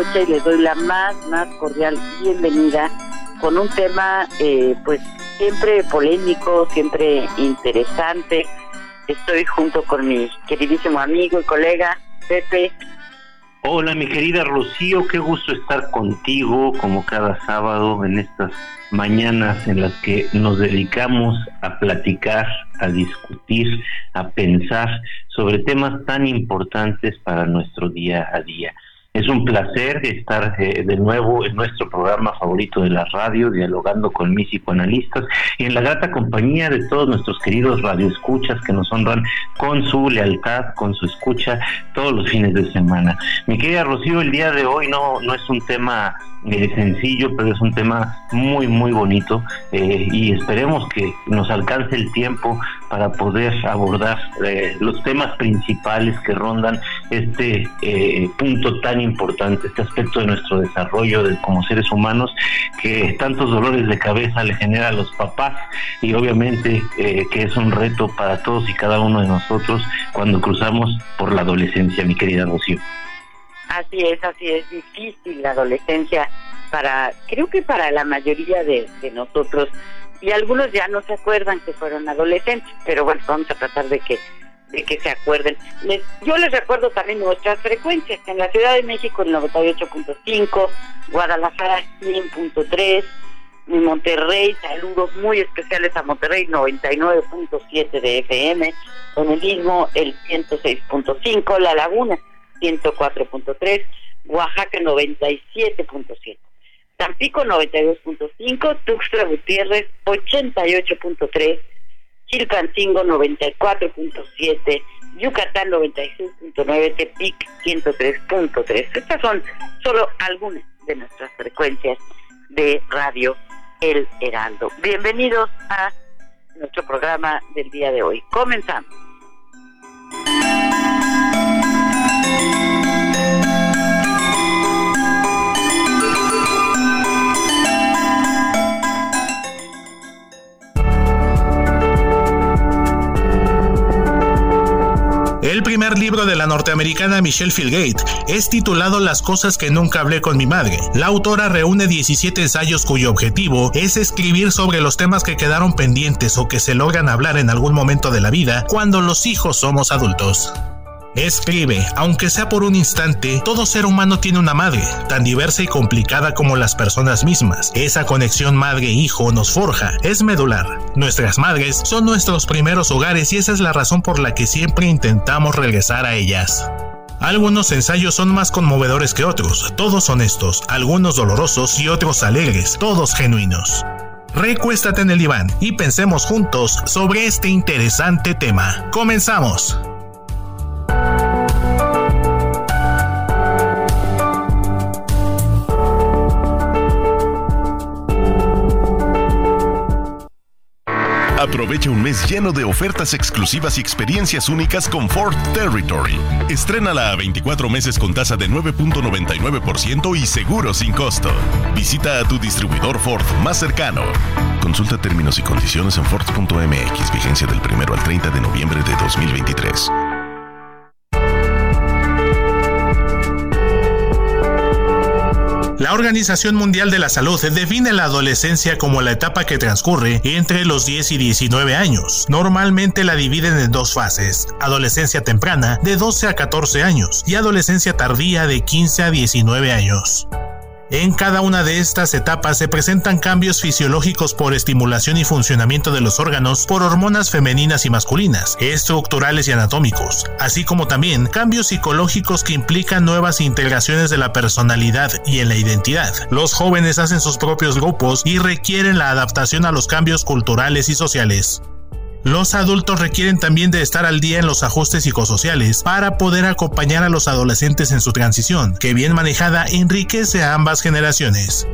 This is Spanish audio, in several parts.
Y les doy la más, más cordial bienvenida con un tema eh, pues siempre polémico, siempre interesante. Estoy junto con mi queridísimo amigo y colega Pepe. Hola mi querida Rocío, qué gusto estar contigo como cada sábado en estas mañanas en las que nos dedicamos a platicar, a discutir, a pensar sobre temas tan importantes para nuestro día a día. Es un placer estar eh, de nuevo en nuestro programa favorito de la radio, dialogando con mis psicoanalistas y en la grata compañía de todos nuestros queridos radioescuchas que nos honran con su lealtad, con su escucha todos los fines de semana. Mi querida Rocío, el día de hoy no, no es un tema eh, sencillo, pero es un tema muy, muy bonito eh, y esperemos que nos alcance el tiempo para poder abordar eh, los temas principales que rondan este punto tan importante, este aspecto de nuestro desarrollo de, como seres humanos que tantos dolores de cabeza le genera a los papás y obviamente que es un reto para todos y cada uno de nosotros cuando cruzamos por la adolescencia, mi querida Rocío. Así es, así es difícil la adolescencia para, creo que para la mayoría de, nosotros, y algunos ya no se acuerdan que fueron adolescentes, pero bueno, vamos a tratar de que de que se acuerden. Les, yo les recuerdo también nuestras frecuencias. En la Ciudad de México el 98.5, Guadalajara 100.3, en Monterrey, saludos muy especiales a Monterrey 99.7 de FM, con el mismo el 106.5, La Laguna 104.3, Oaxaca 97.7. Tampico 92.5, Tuxtla Gutiérrez 88.3, Chilpancingo 94.7, Yucatán 96.9, Tepic 103.3. Estas son solo algunas de nuestras frecuencias de radio El Heraldo. Bienvenidos a nuestro programa del día de hoy. Comenzamos. El primer libro de la norteamericana Michelle Filgate es titulado Las cosas que nunca hablé con mi madre. La autora reúne 17 ensayos cuyo objetivo es escribir sobre los temas que quedaron pendientes o que se logran hablar en algún momento de la vida cuando los hijos somos adultos. Escribe, aunque sea por un instante, todo ser humano tiene una madre, tan diversa y complicada como las personas mismas. Esa conexión madre-hijo nos forja, es medular. Nuestras madres son nuestros primeros hogares y esa es la razón por la que siempre intentamos regresar a ellas. Algunos ensayos son más conmovedores que otros, todos honestos, algunos dolorosos y otros alegres, todos genuinos. Recuéstate en el diván y pensemos juntos sobre este interesante tema. Comenzamos. Aprovecha un mes lleno de ofertas exclusivas y experiencias únicas con Ford Territory. Estrénala a 24 meses con tasa de 9.99% y seguro sin costo. Visita a tu distribuidor Ford más cercano. Consulta términos y condiciones en Ford.mx, vigencia del 1 al 30 de noviembre de 2023. La Organización Mundial de la Salud define la adolescencia como la etapa que transcurre entre los 10 y 19 años. Normalmente la dividen en dos fases, adolescencia temprana de 12 a 14 años y adolescencia tardía de 15 a 19 años. En cada una de estas etapas se presentan cambios fisiológicos por estimulación y funcionamiento de los órganos por hormonas femeninas y masculinas, estructurales y anatómicos, así como también cambios psicológicos que implican nuevas integraciones de la personalidad y en la identidad. Los jóvenes hacen sus propios grupos y requieren la adaptación a los cambios culturales y sociales. Los adultos requieren también de estar al día en los ajustes psicosociales para poder acompañar a los adolescentes en su transición, que bien manejada enriquece a ambas generaciones.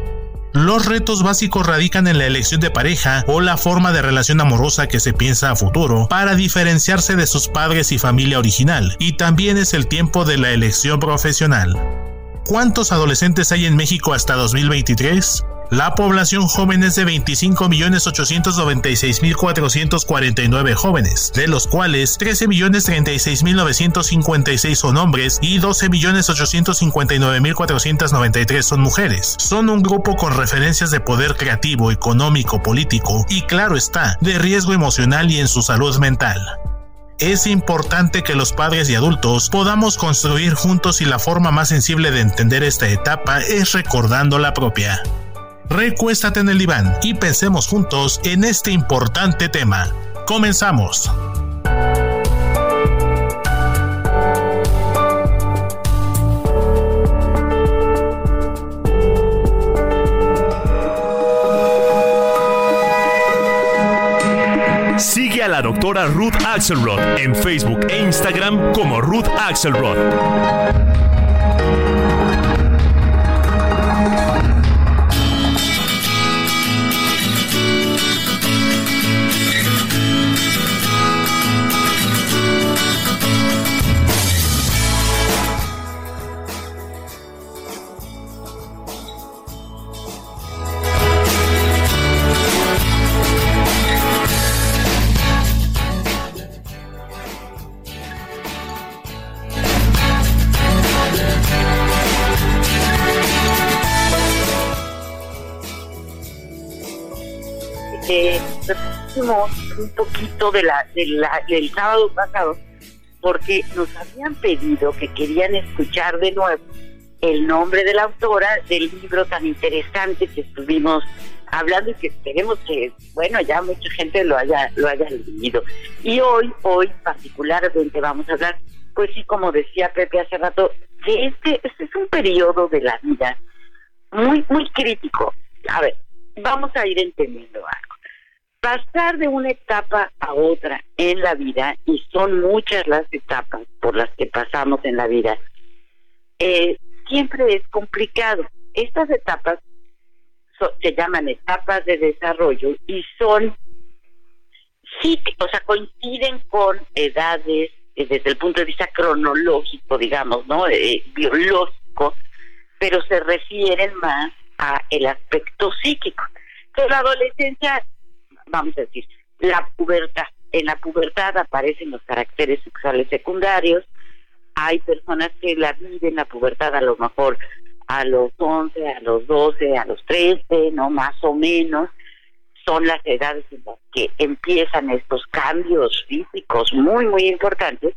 Los retos básicos radican en la elección de pareja o la forma de relación amorosa que se piensa a futuro para diferenciarse de sus padres y familia original, y también es el tiempo de la elección profesional. ¿Cuántos adolescentes hay en México hasta 2023? La población joven es de 25.896.449 jóvenes, de los cuales 13.036.956 son hombres y 12.859.493 son mujeres. Son un grupo con referencias de poder creativo, económico, político y claro está, de riesgo emocional y en su salud mental. Es importante que los padres y adultos podamos construir juntos y la forma más sensible de entender esta etapa es recordando la propia. Recuéstate en el diván y pensemos juntos en este importante tema. Comenzamos. Sigue a la doctora Ruth Axelrod en Facebook e Instagram como Ruth Axelrod. Un poquito de la, del sábado pasado porque nos habían pedido que querían escuchar de nuevo el nombre de la autora del libro tan interesante que estuvimos hablando y que esperemos que, bueno, ya mucha gente lo haya, lo haya leído. Y hoy, hoy particularmente vamos a hablar, pues sí, como decía Pepe hace rato, de este, este es un periodo de la vida muy, muy crítico. A ver, vamos a ir entendiendo algo pasar de una etapa a otra en la vida, y son muchas las etapas por las que pasamos en la vida, eh, siempre es complicado. Estas etapas se llaman etapas de desarrollo y son, sí, o sea, coinciden con edades eh, desde el punto de vista cronológico, digamos, ¿no? Eh, biológico, pero se refieren más a el aspecto psíquico. Entonces, la adolescencia vamos a decir, la pubertad. En la pubertad aparecen los caracteres sexuales secundarios. Hay personas que la viven la pubertad a lo mejor a los 11, a los 12, a los 13, no más o menos. Son las edades en las que empiezan estos cambios físicos muy, muy importantes.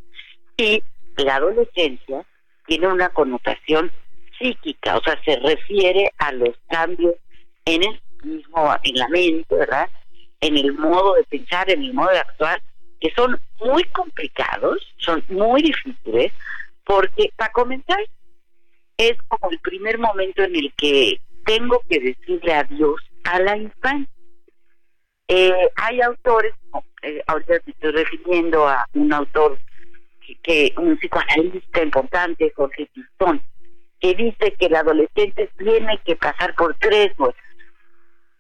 Y la adolescencia tiene una connotación psíquica, o sea, se refiere a los cambios en el mismo, en la mente, ¿verdad? En el modo de pensar, en el modo de actuar, que son muy complicados, son muy difíciles, porque para comenzar es como el primer momento en el que tengo que decirle adiós a la infancia. Eh, hay autores, eh, ahorita me estoy refiriendo a un autor, que, un psicoanalista importante, Jorge Pistón, que dice que el adolescente tiene que pasar por tres duelos.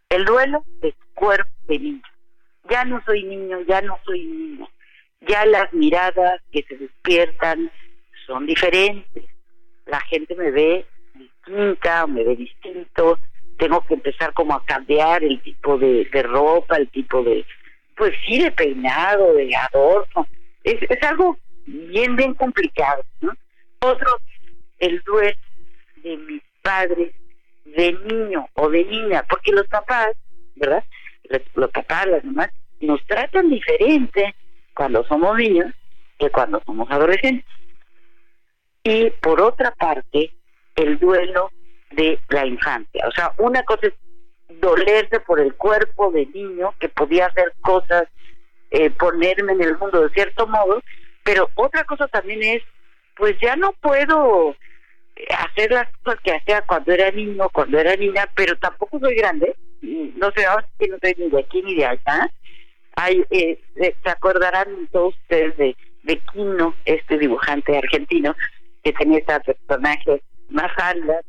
El duelo de cuerpo de niño. Ya no soy niño, ya no soy niño. Ya las miradas que se despiertan son diferentes. La gente me ve distinta, me ve distinto. Tengo que empezar como a cambiar el tipo de, ropa, el tipo de, pues sí, de peinado, de adorno. Es, es algo bien, bien complicado. ¿no? Otro, el duelo de mis padres de niño o de niña, porque los papás, ¿verdad? Los, papás, las mamás, nos tratan diferente cuando somos niños que cuando somos adolescentes. Y por otra parte, el duelo de la infancia. O sea, una cosa es dolerse por el cuerpo de niño, que podía hacer cosas, eh, ponerme en el mundo de cierto modo, pero otra cosa también es, pues ya no puedo hacer las cosas que hacía cuando era niño, cuando era niña, pero tampoco soy grande, no sé, ahora que no soy ni de aquí ni de allá. Hay, eh, se acordarán todos ustedes de, de Quino, este dibujante argentino, que tenía esta personaje más alta.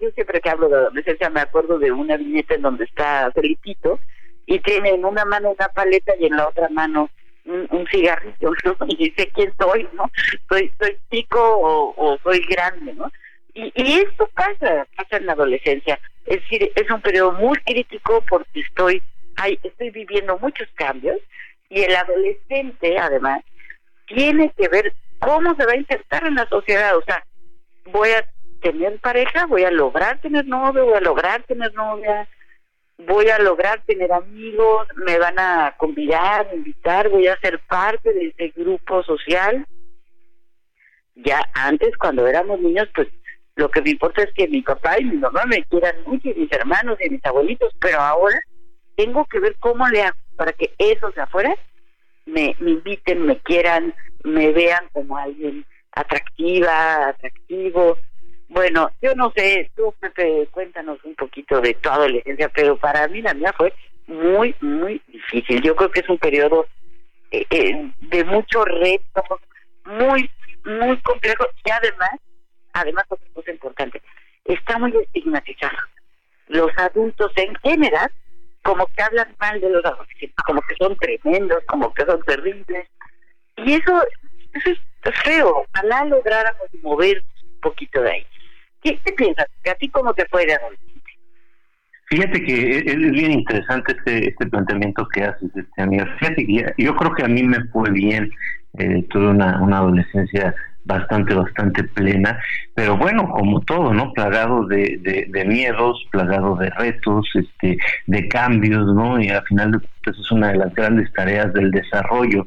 Yo siempre que hablo de adolescencia me acuerdo de una viñeta en donde está Felipito y tiene en una mano una paleta y en la otra mano un, cigarrillo, ¿no? Y dice quién soy, ¿no? Soy, soy chico o, soy grande, ¿no? Y, y esto pasa, pasa en la adolescencia. Es decir, es un periodo muy crítico porque estoy, hay, estoy viviendo muchos cambios y el adolescente, además, tiene que ver cómo se va a insertar en la sociedad. O sea, voy a tener pareja, voy a lograr tener novio, voy a lograr tener novia, voy a lograr tener amigos, me van a convidar, invitar, voy a ser parte de ese grupo social. Ya antes, cuando éramos niños, pues lo que me importa es que mi papá y mi mamá me quieran mucho, y mis hermanos y mis abuelitos, pero ahora tengo que ver cómo le hago para que esos de afuera me, inviten, me quieran, me vean como alguien atractiva, atractivo, bueno, yo no sé, tú Pepe, cuéntanos un poquito de tu adolescencia, pero para mí la mía fue muy, muy difícil. Yo creo que es un periodo eh, eh, de mucho reto, muy, muy complejo y además, además otra cosa importante, está muy estigmatizado. Los adultos en general, como que hablan mal de los adolescentes, como que son tremendos, como que son terribles. Y eso, es feo. Ojalá lográramos mover un poquito de ahí. ¿Qué, piensas? ¿A ti cómo te fue de adolescente? Fíjate que es, bien interesante este, este planteamiento que haces, este, amigo. Fíjate que yo creo que a mí me fue bien, eh, tuve una, una adolescencia bastante, bastante plena, pero bueno, como todo, ¿no? Plagado de, de, miedos, plagado de retos, este, de cambios, ¿no? Y al final de cuentas es una de las grandes tareas del desarrollo.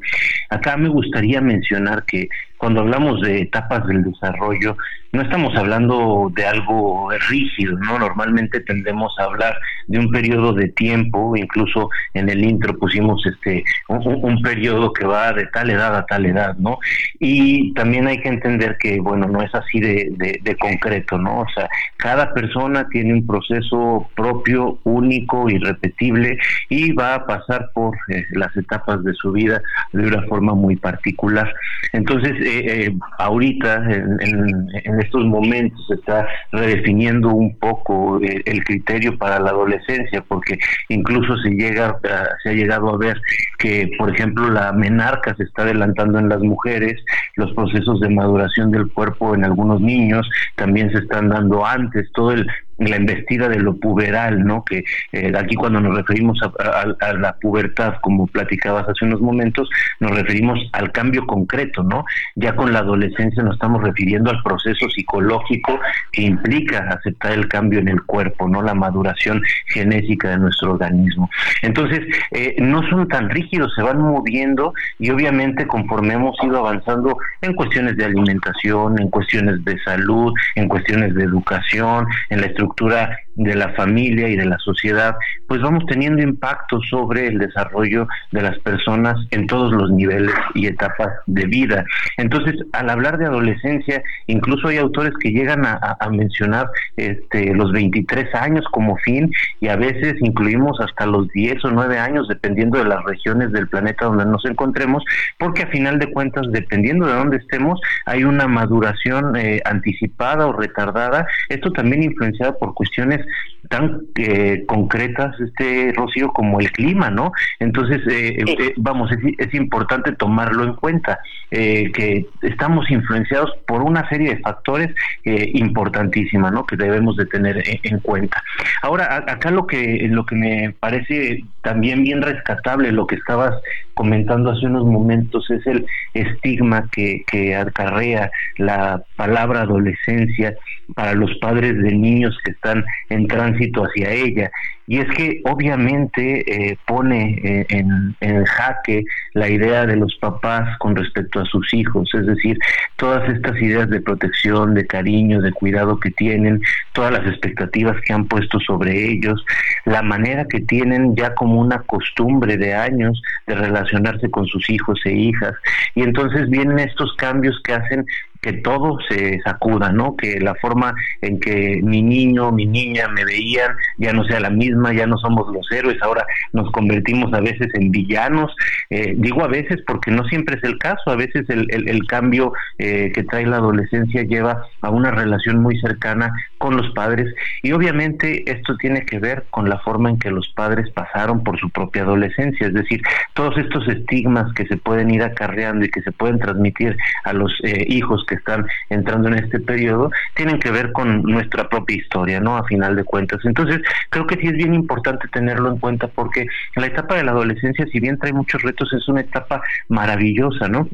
Acá me gustaría mencionar que cuando hablamos de etapas del desarrollo, no estamos hablando de algo rígido, ¿no? Normalmente tendemos a hablar de un periodo de tiempo, incluso en el intro pusimos este un, periodo que va de tal edad a tal edad, ¿no? Y también hay que entender que, bueno, no es así de, concreto, ¿no? O sea, cada persona tiene un proceso propio, único, irrepetible y va a pasar por eh, las etapas de su vida de una forma muy particular. Entonces, eh, eh, ahorita, en, en, estos momentos, se está redefiniendo un poco el criterio para la adolescencia, porque incluso se llega, se ha llegado a ver que, por ejemplo, la menarca se está adelantando en las mujeres, los procesos de maduración del cuerpo en algunos niños también se están dando antes, todo el la embestida de lo puberal, ¿no? Que eh, aquí cuando nos referimos a, la pubertad, como platicabas hace unos momentos, nos referimos al cambio concreto, ¿no? Ya con la adolescencia nos estamos refiriendo al proceso psicológico que implica aceptar el cambio en el cuerpo, ¿no? La maduración genética de nuestro organismo. Entonces, eh, no son tan rígidos, se van moviendo y obviamente conforme hemos ido avanzando en cuestiones de alimentación, en cuestiones de salud, en cuestiones de educación, en la estructura estructura de la familia y de la sociedad, pues vamos teniendo impacto sobre el desarrollo de las personas en todos los niveles y etapas de vida. Entonces, al hablar de adolescencia, incluso hay autores que llegan a, mencionar este, los 23 años como fin y a veces incluimos hasta los 10 o 9 años, dependiendo de las regiones del planeta donde nos encontremos, porque a final de cuentas, dependiendo de dónde estemos, hay una maduración eh, anticipada o retardada. Esto también influenciado por cuestiones tan eh, concretas, este Rocío, como el clima, ¿no? Entonces, eh, eh, vamos, es, importante tomarlo en cuenta, que estamos influenciados por una serie de factores importantísima, ¿no? Que debemos de tener en, cuenta. Ahora, acá lo que lo que me parece también bien rescatable, lo que estabas comentando hace unos momentos, es el estigma que, que acarrea la palabra adolescencia para los padres de niños que están en tránsito hacia ella. Y es que obviamente eh, pone eh, en, en, jaque la idea de los papás con respecto a sus hijos, es decir, todas estas ideas de protección, de cariño, de cuidado que tienen, todas las expectativas que han puesto sobre ellos, la manera que tienen ya como una costumbre de años de relacionarse con sus hijos e hijas. Y entonces vienen estos cambios que hacen que todo se sacuda, ¿no? Que la forma en que mi niño, mi niña me veían ya no sea la misma, ya no somos los héroes, ahora nos convertimos a veces en villanos. Eh, digo a veces porque no siempre es el caso, a veces el, el, cambio eh, que trae la adolescencia lleva a una relación muy cercana con los padres y obviamente esto tiene que ver con la forma en que los padres pasaron por su propia adolescencia, es decir, todos estos estigmas que se pueden ir acarreando y que se pueden transmitir a los eh, hijos que están entrando en este periodo tienen que ver con nuestra propia historia, ¿no? A final de cuentas. Entonces, creo que sí es bien importante tenerlo en cuenta porque la etapa de la adolescencia, si bien trae muchos retos, es una etapa maravillosa, ¿no?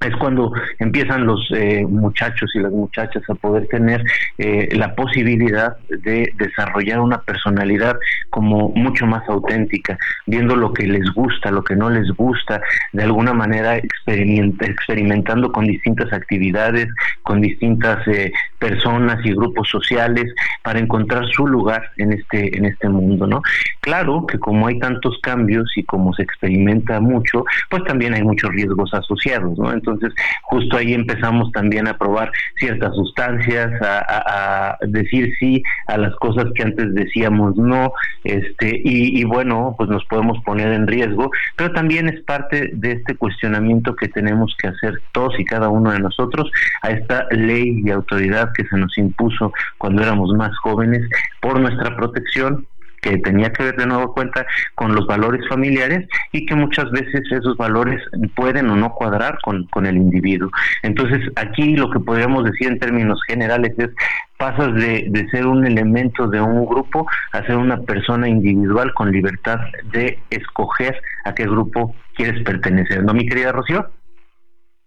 Es cuando empiezan los eh, muchachos y las muchachas a poder tener eh, la posibilidad de desarrollar una personalidad como mucho más auténtica, viendo lo que les gusta, lo que no les gusta, de alguna manera experimentando con distintas actividades, con distintas eh, personas y grupos sociales para encontrar su lugar en este en este mundo, ¿no? Claro que como hay tantos cambios y como se experimenta mucho, pues también hay muchos riesgos asociados, ¿no? Entonces, justo ahí empezamos también a probar ciertas sustancias, a, decir sí a las cosas que antes decíamos no, este, y, bueno, pues nos podemos poner en riesgo, pero también es parte de este cuestionamiento que tenemos que hacer todos y cada uno de nosotros a esta ley y autoridad que se nos impuso cuando éramos más jóvenes por nuestra protección que tenía que ver de nuevo cuenta con los valores familiares y que muchas veces esos valores pueden o no cuadrar con, con el individuo. Entonces, aquí lo que podríamos decir en términos generales es pasas de, de ser un elemento de un grupo a ser una persona individual con libertad de escoger a qué grupo quieres pertenecer. ¿No, mi querida Rocío?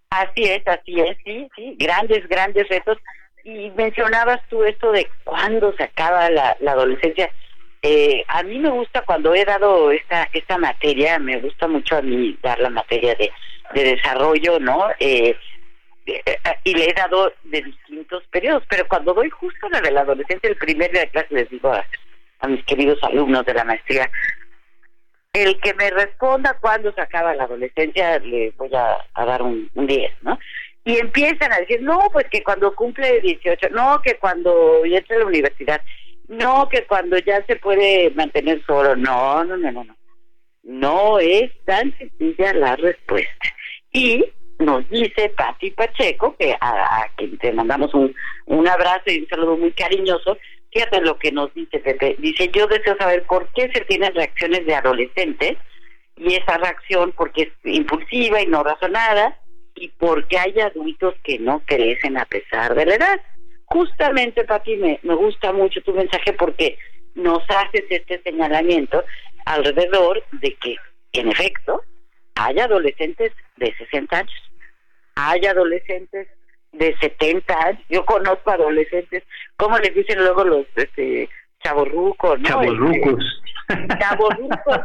Así es, así es, sí, sí, grandes, grandes retos. Y mencionabas tú esto de cuándo se acaba la, la adolescencia. Eh, a mí me gusta cuando he dado esta esta materia, me gusta mucho a mí dar la materia de, de desarrollo, ¿no? Eh, eh, y le he dado de distintos periodos, pero cuando doy justo la de la adolescencia, el primer día de clase les digo a, mis queridos alumnos de la maestría, el que me responda cuándo se acaba la adolescencia, le voy a, dar un, un 10, ¿no? Y empiezan a decir, no, pues que cuando cumple 18, no, que cuando entra a la universidad. No, que cuando ya se puede mantener solo. No, no, no, no, no. No es tan sencilla la respuesta. Y nos dice Pati Pacheco, que a, quien te mandamos un, un abrazo y un saludo muy cariñoso, fíjate lo que nos dice Pepe. Dice, yo deseo saber por qué se tienen reacciones de adolescentes y esa reacción porque es impulsiva y no razonada y porque hay adultos que no crecen a pesar de la edad. Justamente, Pati, me, me gusta mucho tu mensaje porque nos haces este señalamiento alrededor de que, en efecto, hay adolescentes de 60 años, hay adolescentes de 70 años, yo conozco adolescentes, ¿cómo les dicen luego los este, chavorrucos, ¿no? Chavorrucos. Este, chavorrucos,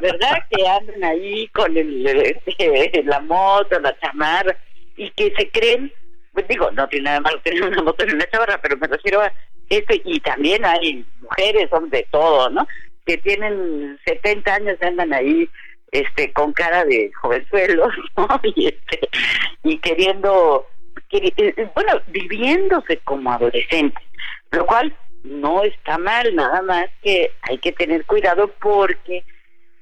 ¿verdad? Que andan ahí con el, este, la moto, la chamarra, y que se creen pues digo, no tiene nada malo tener una moto en una chavarra, pero me refiero a este, y también hay mujeres, son de todo, ¿no? Que tienen 70 años y andan ahí este con cara de jovenzuelos, ¿no? Y, este, y queriendo, eh, bueno, viviéndose como adolescentes, lo cual no está mal, nada más que hay que tener cuidado porque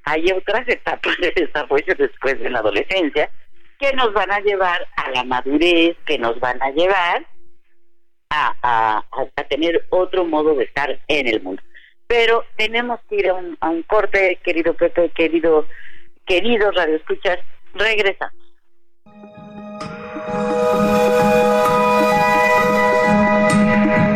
hay otras etapas de desarrollo después de la adolescencia que nos van a llevar a la madurez, que nos van a llevar a, a, a tener otro modo de estar en el mundo. Pero tenemos que ir a un, corte, querido Pepe, querido, queridos radioescuchas, regresamos.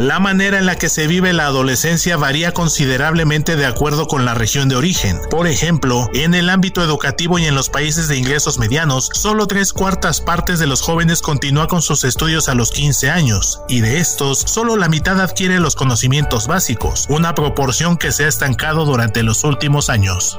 La manera en la que se vive la adolescencia varía considerablemente de acuerdo con la región de origen. Por ejemplo, en el ámbito educativo y en los países de ingresos medianos, solo tres cuartas partes de los jóvenes continúan con sus estudios a los 15 años, y de estos, solo la mitad adquiere los conocimientos básicos, una proporción que se ha estancado durante los últimos años.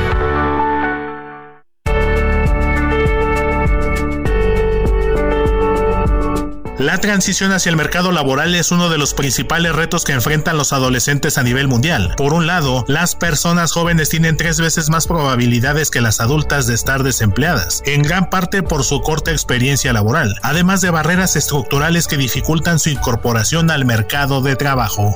La transición hacia el mercado laboral es uno de los principales retos que enfrentan los adolescentes a nivel mundial. Por un lado, las personas jóvenes tienen tres veces más probabilidades que las adultas de estar desempleadas, en gran parte por su corta experiencia laboral, además de barreras estructurales que dificultan su incorporación al mercado de trabajo.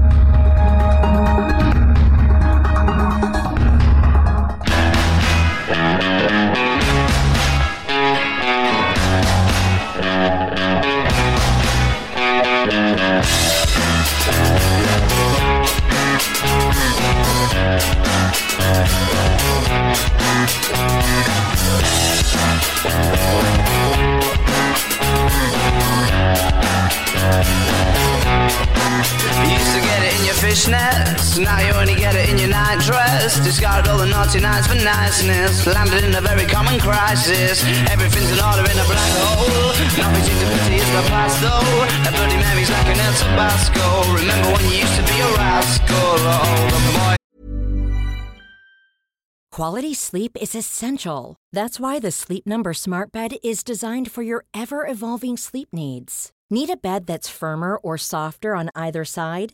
Fishnets, now you only get it in your night dress. Discarded all the naughty nights for niceness, landed in a very common crisis. Everything's in order in a black hole. Nothing seems to pity is the past though. That bloody memory's like an El Tabasco. Remember when you used to be a rascal? Oh, look, boy. Quality sleep is essential. That's why the Sleep Number Smart Bed is designed for your ever evolving sleep needs. Need a bed that's firmer or softer on either side?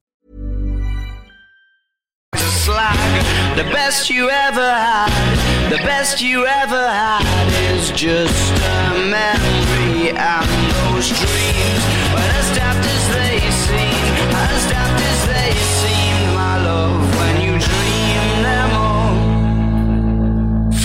slag. The best you ever had, the best you ever had is just a memory and those dreams.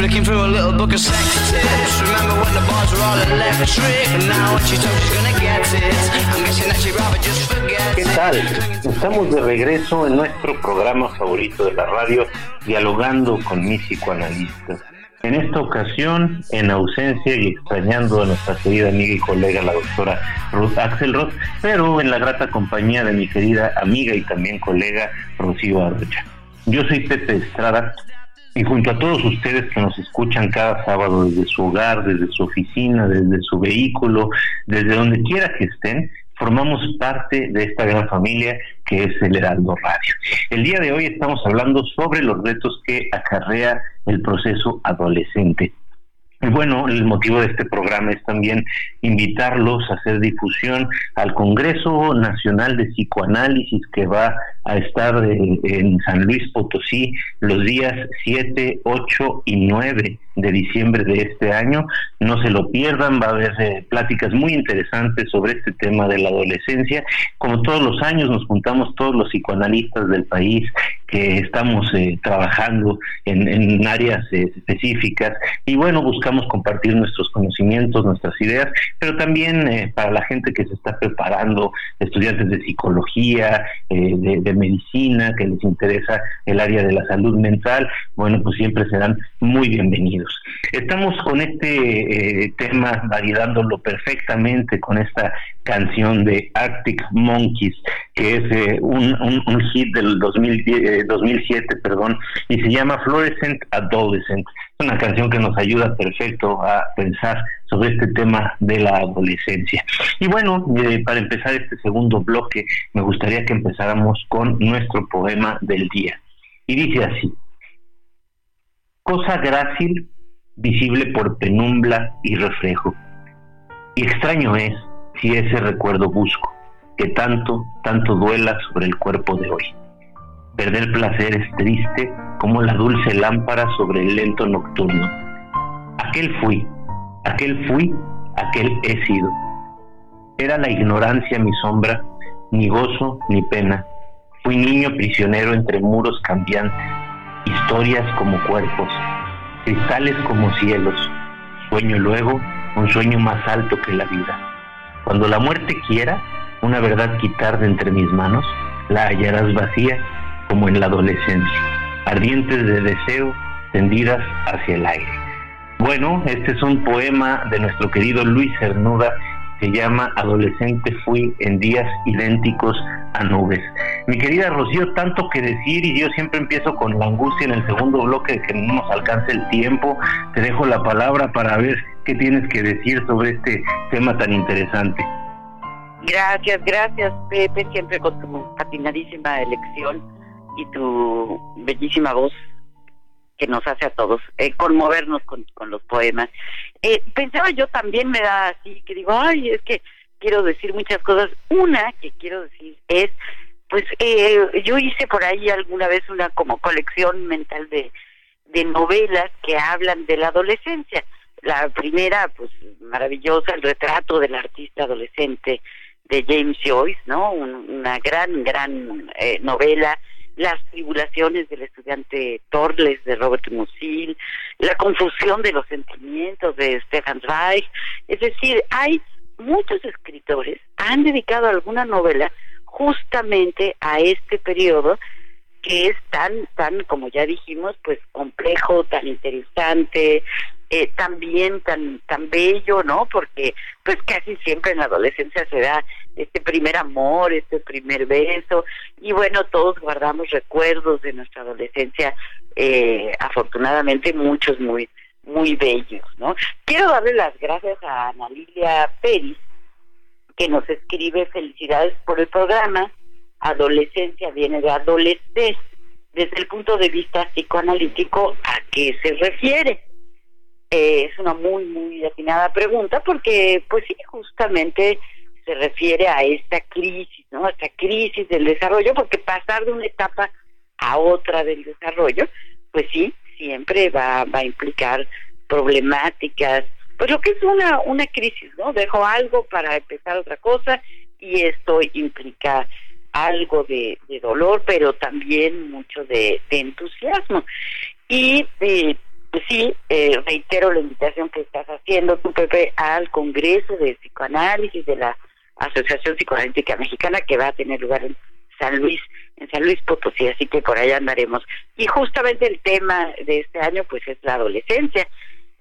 Flicking through a little book of sex tips Remember when the bars were all electric And now she told she's gonna get it I'm guessing that she'd rather just forget ¿Qué tal? Estamos de regreso en nuestro programa favorito de la radio Dialogando con mis psicoanalistas en esta ocasión, en ausencia y extrañando a nuestra querida amiga y colega, la doctora Ruth Axelrod, pero en la grata compañía de mi querida amiga y también colega, Rocío Arrocha. Yo soy Pepe Estrada y junto a todos ustedes que nos escuchan cada sábado desde su hogar, desde su oficina, desde su vehículo, desde donde quiera que estén, formamos parte de esta gran familia que es el Heraldo Radio. El día de hoy estamos hablando sobre los retos que acarrea el proceso adolescente. Y bueno, el motivo de este programa es también invitarlos a hacer difusión al Congreso Nacional de Psicoanálisis que va a estar eh, en San Luis Potosí los días 7, 8 y 9 de diciembre de este año. No se lo pierdan, va a haber eh, pláticas muy interesantes sobre este tema de la adolescencia. Como todos los años nos juntamos todos los psicoanalistas del país que estamos eh, trabajando en, en áreas específicas y bueno, buscamos compartir nuestros conocimientos, nuestras ideas, pero también para la gente que se está preparando, estudiantes de psicología, de, de medicina, que les interesa el área de la salud mental, bueno, pues siempre serán muy bienvenidos. Estamos con este eh, tema validándolo perfectamente con esta canción de Arctic Monkeys, que es eh, un, hit del 2007, eh, perdón, y se llama Fluorescent Adolescent. Es una canción que nos ayuda perfecto a pensar sobre este tema de la adolescencia. Y bueno, eh, para empezar este segundo bloque, me gustaría que empezáramos con nuestro poema del día. Y dice así, cosa grácil, visible por penumbra y reflejo. Y extraño es si ese recuerdo busco, que tanto, tanto duela sobre el cuerpo de hoy. Perder placer es triste como la dulce lámpara sobre el lento nocturno. Aquel fui, aquel fui, aquel he sido. Era la ignorancia mi sombra, ni gozo ni pena. Fui niño prisionero entre muros cambiantes, historias como cuerpos, cristales como cielos. Sueño luego un sueño más alto que la vida. Cuando la muerte quiera una verdad quitar de entre mis manos, la hallarás vacía como en la adolescencia, ardientes de deseo, tendidas hacia el aire. Bueno, este es un poema de nuestro querido Luis Cernuda, se llama Adolescente fui en días idénticos a nubes. Mi querida Rocío, tanto que decir y yo siempre empiezo con la angustia en el segundo bloque que no nos alcance el tiempo. Te dejo la palabra para ver qué tienes que decir sobre este tema tan interesante. Gracias, gracias Pepe, siempre con tu patinadísima elección y tu bellísima voz que nos hace a todos eh, conmovernos con, con, los poemas. Eh, pensaba yo también me da así, que digo, ay, es que quiero decir muchas cosas. Una que quiero decir es, pues eh, yo hice por ahí alguna vez una como colección mental de, de novelas que hablan de la adolescencia. La primera, pues maravillosa, el retrato del artista adolescente de James Joyce, ¿no? una gran, gran eh, novela las tribulaciones del estudiante Torles de Robert Musil, la confusión de los sentimientos de Stefan Zweig, es decir, hay muchos escritores han dedicado alguna novela justamente a este periodo que es tan tan como ya dijimos pues complejo tan interesante eh, también tan tan bello no porque pues casi siempre en la adolescencia se da este primer amor este primer beso y bueno todos guardamos recuerdos de nuestra adolescencia eh, afortunadamente muchos muy muy bellos no quiero darle las gracias a Ana Lilia Pérez que nos escribe felicidades por el programa adolescencia viene de adolescencia desde el punto de vista psicoanalítico a qué se refiere eh, es una muy, muy atinada pregunta porque, pues sí, justamente se refiere a esta crisis, ¿no? A esta crisis del desarrollo, porque pasar de una etapa a otra del desarrollo, pues sí, siempre va, va a implicar problemáticas, pues lo que es una, una crisis, ¿no? Dejo algo para empezar otra cosa y esto implica algo de, dolor, pero también mucho de, entusiasmo. Y eh, sí, eh, reitero la invitación que estás haciendo tú, Pepe, al Congreso de Psicoanálisis de la Asociación Psicoanalítica Mexicana que va a tener lugar en San Luis, en San Luis Potosí, así que por allá andaremos. Y justamente el tema de este año pues es la adolescencia.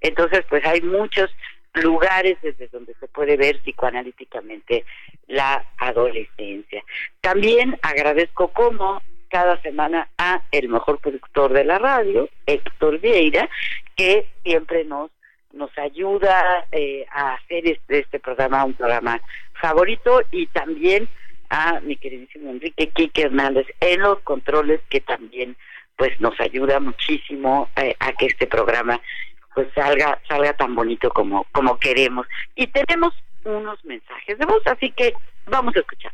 Entonces pues hay muchos lugares desde donde se puede ver psicoanalíticamente la adolescencia. También agradezco como cada semana a el mejor productor de la radio, Héctor Vieira, que siempre nos nos ayuda eh, a hacer este, este programa un programa favorito y también a mi queridísimo Enrique Quique Hernández en los controles que también pues nos ayuda muchísimo eh, a que este programa pues salga salga tan bonito como como queremos. Y tenemos unos mensajes de voz así que vamos a escuchar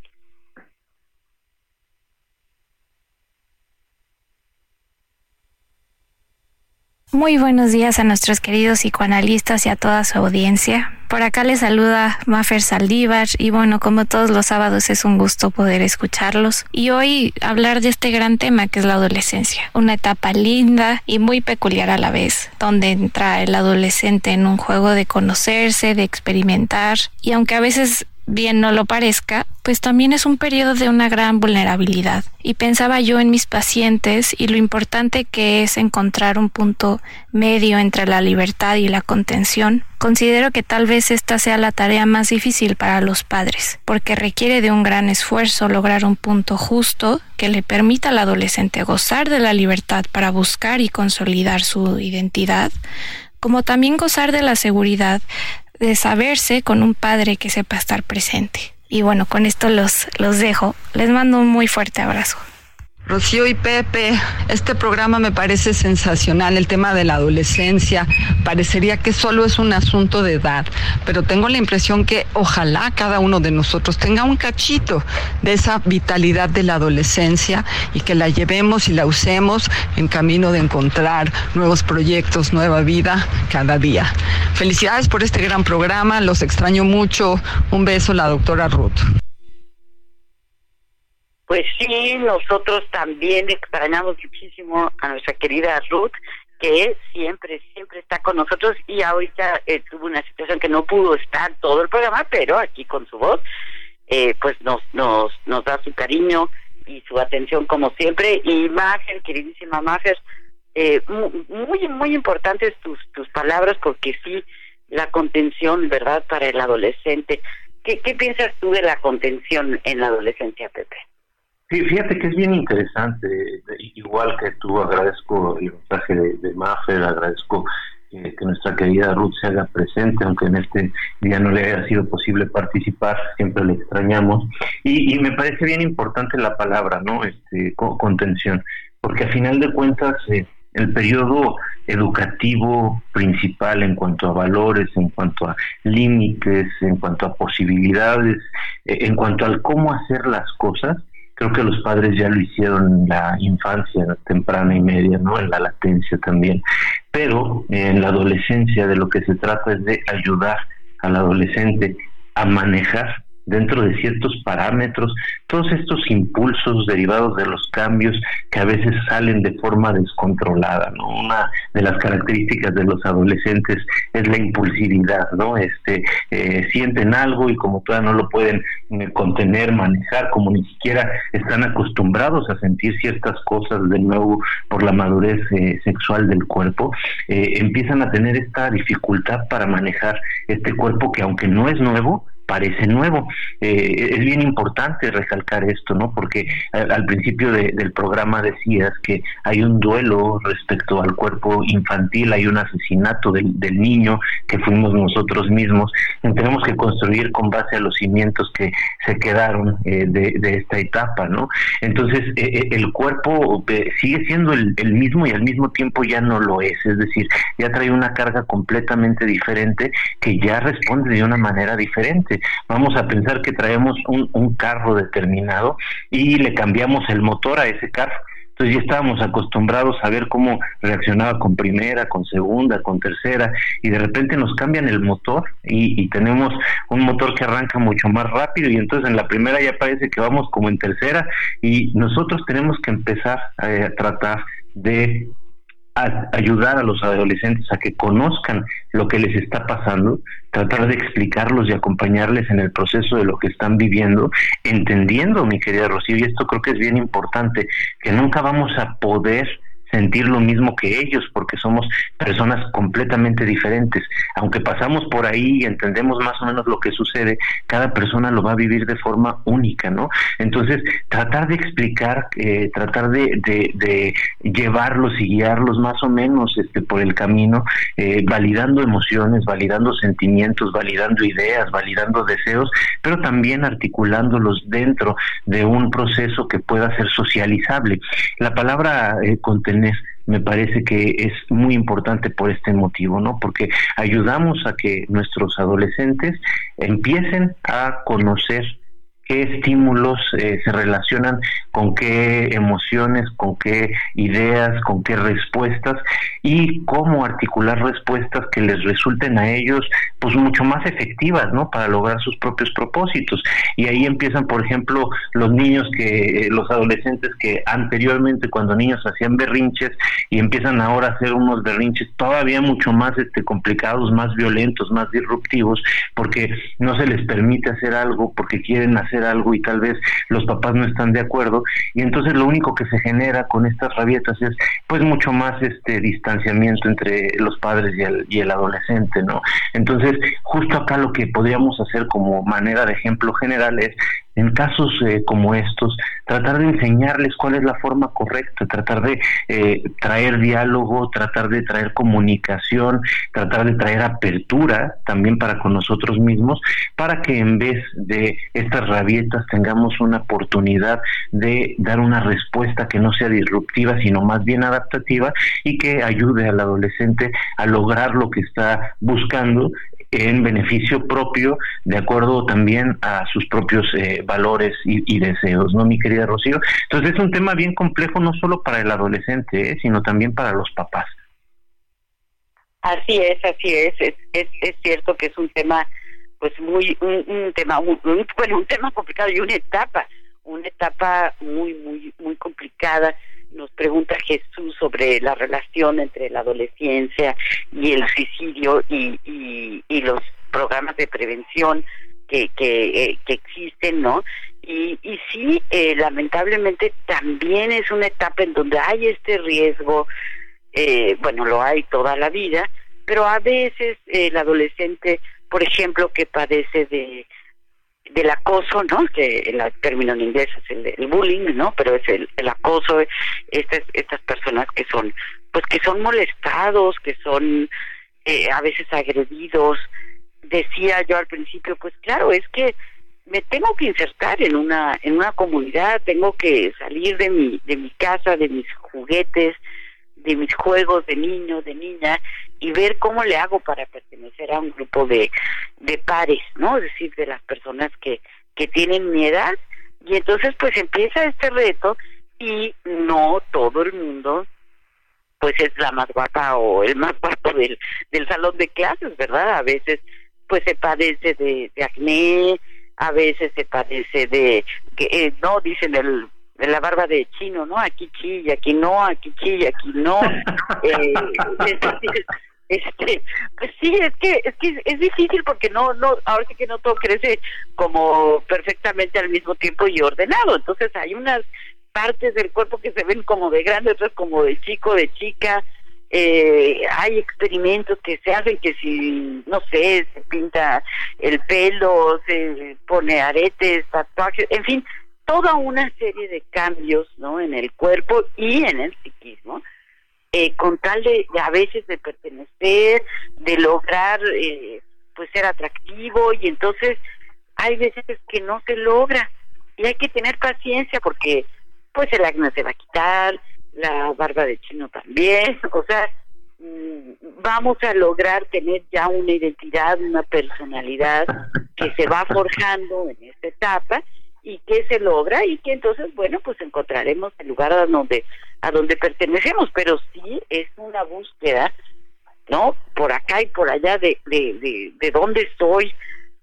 Muy buenos días a nuestros queridos psicoanalistas y a toda su audiencia. Por acá les saluda Mafer Saldívar y bueno, como todos los sábados es un gusto poder escucharlos y hoy hablar de este gran tema que es la adolescencia, una etapa linda y muy peculiar a la vez, donde entra el adolescente en un juego de conocerse, de experimentar y aunque a veces bien no lo parezca, pues también es un periodo de una gran vulnerabilidad. Y pensaba yo en mis pacientes y lo importante que es encontrar un punto medio entre la libertad y la contención. Considero que tal vez esta sea la tarea más difícil para los padres, porque requiere de un gran esfuerzo lograr un punto justo que le permita al adolescente gozar de la libertad para buscar y consolidar su identidad, como también gozar de la seguridad de saberse con un padre que sepa estar presente. Y bueno, con esto los, los dejo. Les mando un muy fuerte abrazo. Rocío y Pepe, este programa me parece sensacional, el tema de la adolescencia. Parecería que solo es un asunto de edad, pero tengo la impresión que ojalá cada uno de nosotros tenga un cachito de esa vitalidad de la adolescencia y que la llevemos y la usemos en camino de encontrar nuevos proyectos, nueva vida cada día. Felicidades por este gran programa, los extraño mucho. Un beso, la doctora Ruth. Pues sí, nosotros también extrañamos muchísimo a nuestra querida Ruth, que siempre, siempre está con nosotros y ahorita eh, tuvo una situación que no pudo estar todo el programa, pero aquí con su voz, eh, pues nos, nos, nos da su cariño y su atención como siempre. Y Mager, queridísima Mager, eh, muy, muy importantes tus, tus palabras porque sí, la contención, ¿verdad?, para el adolescente. ¿Qué, ¿Qué piensas tú de la contención en la adolescencia, Pepe? Sí, fíjate que es bien interesante, igual que tú agradezco el mensaje de, de Maffer, agradezco que nuestra querida Ruth se haga presente, aunque en este día no le haya sido posible participar, siempre le extrañamos. Y, me parece bien importante la palabra, ¿no? Este, contención, porque a final de cuentas eh, el periodo educativo principal en cuanto a valores, en cuanto a límites, en cuanto a posibilidades, eh, en cuanto al cómo hacer las cosas, creo que los padres ya lo hicieron en la infancia temprana y media, ¿no? En la latencia también. Pero en la adolescencia de lo que se trata es de ayudar al adolescente a manejar dentro de ciertos parámetros, todos estos impulsos derivados de los cambios que a veces salen de forma descontrolada, ¿no? Una de las características de los adolescentes es la impulsividad, ¿no? Este, eh, sienten algo y como todavía no lo pueden eh, contener, manejar, como ni siquiera están acostumbrados a sentir ciertas cosas de nuevo por la madurez eh, sexual del cuerpo, empiezan a tener esta dificultad para manejar este cuerpo que aunque no es nuevo, parece nuevo. Eh, es bien importante recalcar esto, ¿no? Porque al, principio del programa decías que hay un duelo respecto al cuerpo infantil, hay un asesinato del, niño que fuimos nosotros mismos. tenemos que construir con base a los cimientos que se quedaron eh, de, esta etapa, ¿no? Entonces, eh, el cuerpo sigue siendo el, el mismo y al mismo tiempo ya no lo es, es decir, ya trae una carga completamente diferente que ya responde de una manera diferente vamos a pensar que traemos un, carro determinado y le cambiamos el motor a ese carro. Entonces ya estábamos acostumbrados a ver cómo reaccionaba con primera, con segunda, con tercera, y de repente nos cambian el motor y, tenemos un motor que arranca mucho más rápido y entonces en la primera ya parece que vamos como en tercera y nosotros tenemos que empezar a tratar de ayudar a los adolescentes a que conozcan lo que les está pasando, tratar de explicarlos y acompañarles en el proceso de lo que están viviendo, entendiendo, mi querida Rocío, y esto creo que es bien importante, que nunca vamos a poder sentir lo mismo que ellos, porque somos personas completamente diferentes. Aunque pasamos por ahí y entendemos más o menos lo que sucede, cada persona lo va a vivir de forma única, ¿no? Entonces, tratar de explicar, eh, tratar de, de, llevarlos y guiarlos más o menos este, por el camino, eh, validando emociones, validando sentimientos, validando ideas, validando deseos, pero también articulándolos dentro de un proceso que pueda ser socializable. La palabra eh, me parece que es muy importante por este motivo, ¿no? Porque ayudamos a que nuestros adolescentes empiecen a conocer qué estímulos eh, se relacionan con qué emociones, con qué ideas, con qué respuestas y cómo articular respuestas que les resulten a ellos pues mucho más efectivas, ¿no? Para lograr sus propios propósitos. Y ahí empiezan, por ejemplo, los niños que los adolescentes que anteriormente cuando niños hacían berrinches y empiezan ahora a hacer unos berrinches todavía mucho más este complicados, más violentos, más disruptivos, porque no se les permite hacer algo, porque quieren hacer algo y tal vez los papás no están de acuerdo y entonces lo único que se genera con estas rabietas es pues mucho más este distanciamiento entre los padres y el, y el adolescente, ¿no? Entonces, justo acá lo que podríamos hacer como manera de ejemplo general es en casos eh, como estos, tratar de enseñarles cuál es la forma correcta, tratar de eh, traer diálogo, tratar de traer comunicación, tratar de traer apertura también para con nosotros mismos, para que en vez de estas rabietas tengamos una oportunidad de dar una respuesta que no sea disruptiva, sino más bien adaptativa y que ayude al adolescente a lograr lo que está buscando en beneficio propio, de acuerdo también a sus propios eh, valores y, deseos, ¿no, mi querida Rocío? Entonces es un tema bien complejo no solo para el adolescente, ¿eh? sino también para los papás. Así es, así es. Es, es, cierto que es un tema, pues muy, un, tema, bueno, un tema complicado y una etapa, una etapa muy, muy, muy complicada nos pregunta Jesús sobre la relación entre la adolescencia y el suicidio y, y, los programas de prevención que, que, eh, que existen, ¿no? Y, y sí, eh, lamentablemente también es una etapa en donde hay este riesgo, eh, bueno, lo hay toda la vida, pero a veces el adolescente, por ejemplo, que padece de del acoso, ¿no? Que el término en inglés es el, bullying, ¿no? Pero es el, el acoso, estas estas personas que son, pues que son molestados, que son eh, a veces agredidos. Decía yo al principio, pues claro, es que me tengo que insertar en una en una comunidad, tengo que salir de mi de mi casa, de mis juguetes, de mis juegos de niño, de niña, y ver cómo le hago para pertenecer a un grupo de, de pares, ¿no? Es decir, de las personas que, que tienen mi edad. Y entonces pues empieza este reto y no todo el mundo pues es la más guapa o el más guapo del, del salón de clases, ¿verdad? A veces pues se padece de, de acné, a veces se padece de, que eh, no, dicen el de la barba de chino, ¿no? Aquí chilla, aquí no, aquí chilla, aquí no. eh, este, pues sí, es que es que es difícil porque no no ahora sí que no todo crece como perfectamente al mismo tiempo y ordenado. Entonces hay unas partes del cuerpo que se ven como de grande, otras como de chico, de chica. Eh, hay experimentos que se hacen que si, no sé, se pinta el pelo, se pone aretes, tatuajes, en fin, toda una serie de cambios ¿no? en el cuerpo y en el psiquismo, eh, con tal de, a veces de pertenecer, de lograr eh, pues ser atractivo y entonces hay veces que no se logra. Y hay que tener paciencia porque pues el acné se va a quitar, la barba de chino también, o sea, mm, vamos a lograr tener ya una identidad, una personalidad que se va forjando en esta etapa y que se logra y que entonces bueno pues encontraremos el lugar donde a donde pertenecemos pero sí es una búsqueda no por acá y por allá de de de, de dónde estoy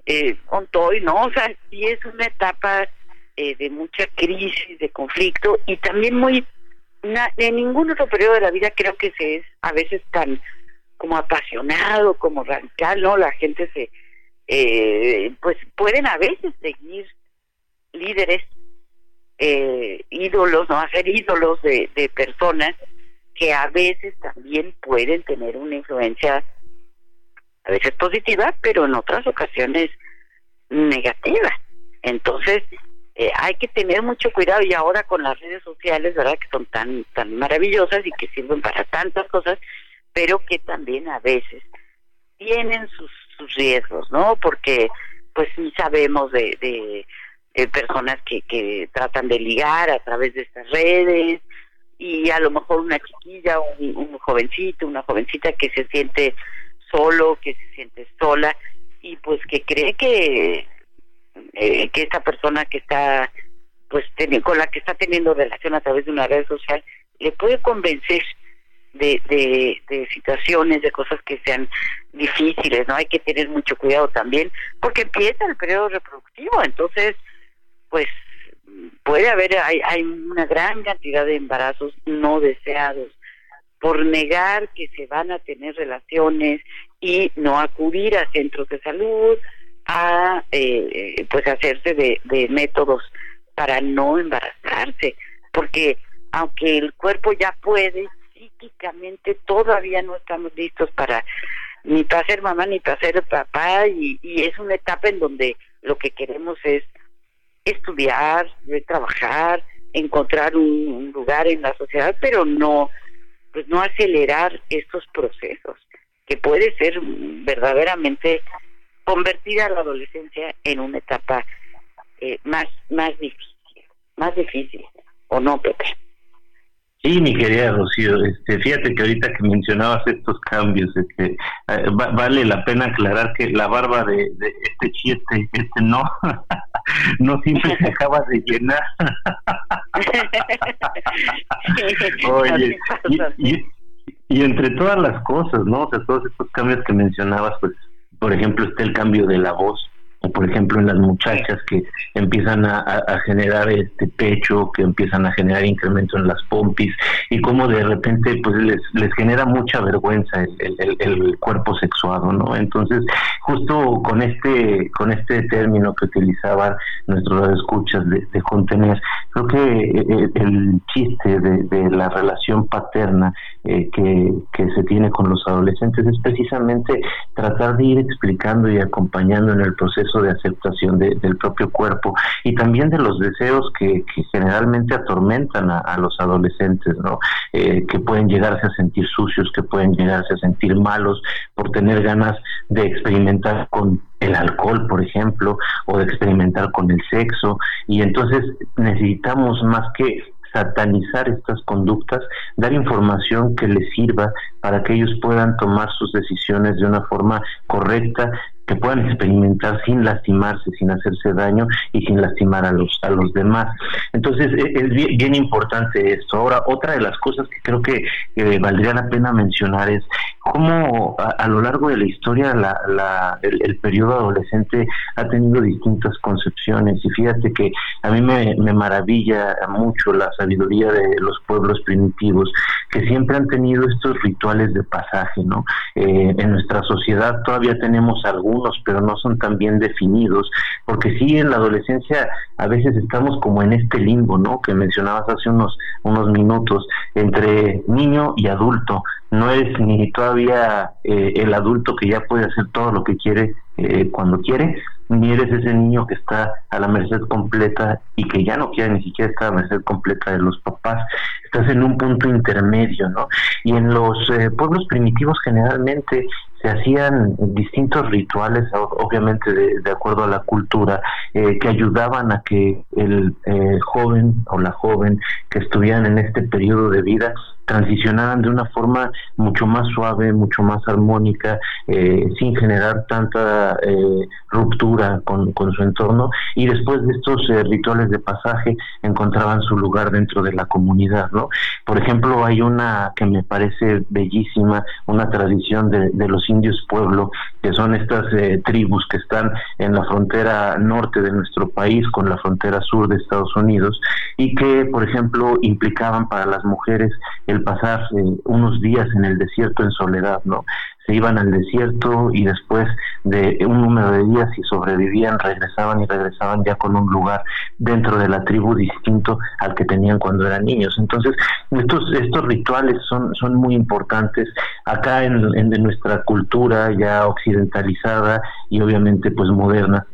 eh, estoy no o sea sí es una etapa eh, de mucha crisis de conflicto y también muy en ningún otro periodo de la vida creo que se es a veces tan como apasionado, como radical, ¿no? La gente se, eh, pues pueden a veces seguir líderes, eh, ídolos, ¿no? Hacer ídolos de, de personas que a veces también pueden tener una influencia, a veces positiva, pero en otras ocasiones negativa. Entonces, eh, hay que tener mucho cuidado y ahora con las redes sociales, ¿verdad? Que son tan, tan maravillosas y que sirven para tantas cosas, pero que también a veces tienen sus, sus riesgos, ¿no? Porque pues sí sabemos de, de, personas que, que tratan de ligar a través de estas redes y a lo mejor una chiquilla, un, un jovencito, una jovencita que se siente solo, que se siente sola y pues que cree que eh, que esta persona que está pues con la que está teniendo relación a través de una red social le puede convencer de, de, situaciones, de cosas que sean difíciles, ¿no? Hay que tener mucho cuidado también, porque empieza el periodo reproductivo, entonces, pues puede haber, hay, hay una gran cantidad de embarazos no deseados por negar que se van a tener relaciones y no acudir a centros de salud, a eh, pues hacerse de, de métodos para no embarazarse, porque aunque el cuerpo ya puede, psíquicamente todavía no estamos listos para ni para ser mamá ni para ser papá y, y es una etapa en donde lo que queremos es estudiar, trabajar, encontrar un, lugar en la sociedad, pero no pues no acelerar estos procesos que puede ser verdaderamente convertir a la adolescencia en una etapa eh, más más difícil, más difícil, ¿o no, Pepe? Sí, mi querida Rocío, este, fíjate que ahorita que mencionabas estos cambios, este, eh, vale la pena aclarar que la barba de, este chiste, este no, no siempre se acaba de llenar. Oye, y, y, entre todas las cosas, ¿no? O sea, todos estos cambios que mencionabas, pues por ejemplo, está el cambio de la voz, o por ejemplo en las muchachas que empiezan a, generar este pecho, que empiezan a generar incremento en las pompis y como de repente pues les, les genera mucha vergüenza el, el, cuerpo sexuado, ¿no? Entonces justo con este con este término que utilizaban nuestros escuchas de, de contener, creo que eh, eh, el chiste de, la relación paterna eh, que, que se tiene con los adolescentes es precisamente tratar de ir explicando y acompañando en el proceso de aceptación del propio cuerpo y también de los deseos que, generalmente atormentan a, los adolescentes, ¿no? Eh, que pueden llegarse a sentir sucios, que pueden llegarse a sentir malos por tener ganas de experimentar con el alcohol, por ejemplo, o de experimentar con el sexo. Y entonces necesitamos más que satanizar estas conductas, dar información que les sirva para que ellos puedan tomar sus decisiones de una forma correcta, que puedan experimentar sin lastimarse, sin hacerse daño y sin lastimar a los a los demás. Entonces e, es bien, importante esto. Ahora otra de las cosas que creo que valdría la pena mencionar es cómo a, lo largo de la historia la, el, periodo adolescente ha tenido distintas concepciones y fíjate que a mí me, me maravilla mucho la sabiduría de los pueblos primitivos que siempre han tenido estos rituales de pasaje, ¿no? Eh, en nuestra sociedad todavía tenemos algunos pero no son tan bien definidos, porque sí en la adolescencia a veces estamos como en este limbo, ¿no? Que mencionabas hace unos, unos minutos, entre niño y adulto. No es ni todavía eh, el adulto que ya puede hacer todo lo que quiere eh, cuando quiere, ni eres ese niño que está a la merced completa y que ya no quiere ni siquiera estar a la merced completa de los papás. Estás en un punto intermedio, ¿no? Y en los eh, pueblos primitivos generalmente se hacían distintos rituales, obviamente de, acuerdo a la cultura, eh, que ayudaban a que el eh, joven o la joven que estuvieran en este periodo de vida transicionaran de una forma mucho más suave, mucho más armónica, eh, sin generar tanta eh, ruptura con, con, su entorno y después de estos eh, rituales de pasaje encontraban su lugar dentro de la comunidad, ¿no? Por ejemplo, hay una que me parece bellísima, una tradición de, de los indios pueblo, que son estas tribus que están en la frontera norte de nuestro país con la frontera sur de Estados Unidos y que, por ejemplo, implicaban para las mujeres el pasar eh, unos días en el desierto en soledad, ¿no? Se iban al desierto y después de un número de días, si sobrevivían, regresaban y regresaban ya con un lugar dentro de la tribu distinto al que tenían cuando eran niños. Entonces, estos, estos rituales son, son muy importantes acá en, en nuestra cultura ya occidentalizada y obviamente pues moderna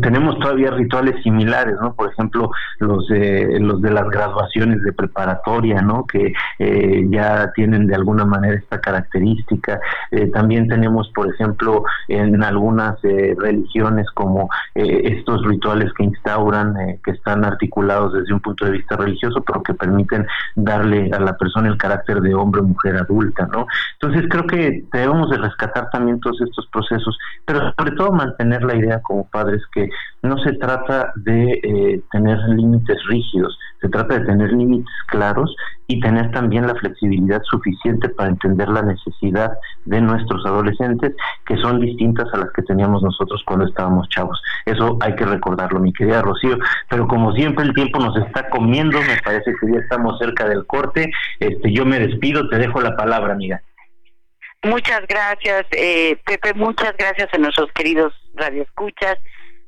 tenemos todavía rituales similares, ¿no? Por ejemplo, los de, los de las graduaciones de preparatoria, ¿no? Que eh, ya tienen de alguna manera esta característica. Eh, también tenemos, por ejemplo, en algunas eh, religiones como estos rituales que instauran, que están articulados desde un punto de vista religioso, pero que permiten darle a la persona el carácter de hombre o mujer adulta, ¿no? Entonces creo que debemos de rescatar también todos estos procesos, pero sobre todo mantener la idea como padres que no se trata de eh, tener límites rígidos, se trata de tener límites claros y tener también la flexibilidad suficiente para entender la necesidad de nuestros adolescentes, que son distintas a las que teníamos nosotros cuando estábamos chavos. Eso hay que recordarlo, mi querida Rocío. Pero como siempre el tiempo nos está comiendo, me parece que ya estamos cerca del corte. Este, yo me despido, te dejo la palabra, amiga. Muchas gracias, eh, Pepe. Muchas gracias a nuestros queridos radioescuchas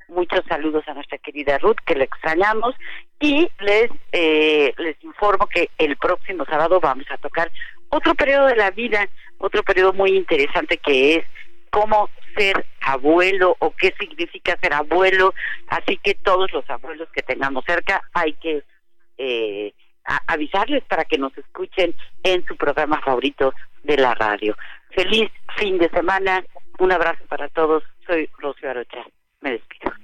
muchos saludos a nuestra querida Ruth, que le extrañamos, y les, eh, les informo que el próximo sábado vamos a tocar otro periodo de la vida, otro periodo muy interesante que es cómo ser abuelo o qué significa ser abuelo, así que todos los abuelos que tengamos cerca hay que eh, avisarles para que nos escuchen en su programa favorito de la radio. Feliz fin de semana, un abrazo para todos, soy Rocío Arocha, me despido.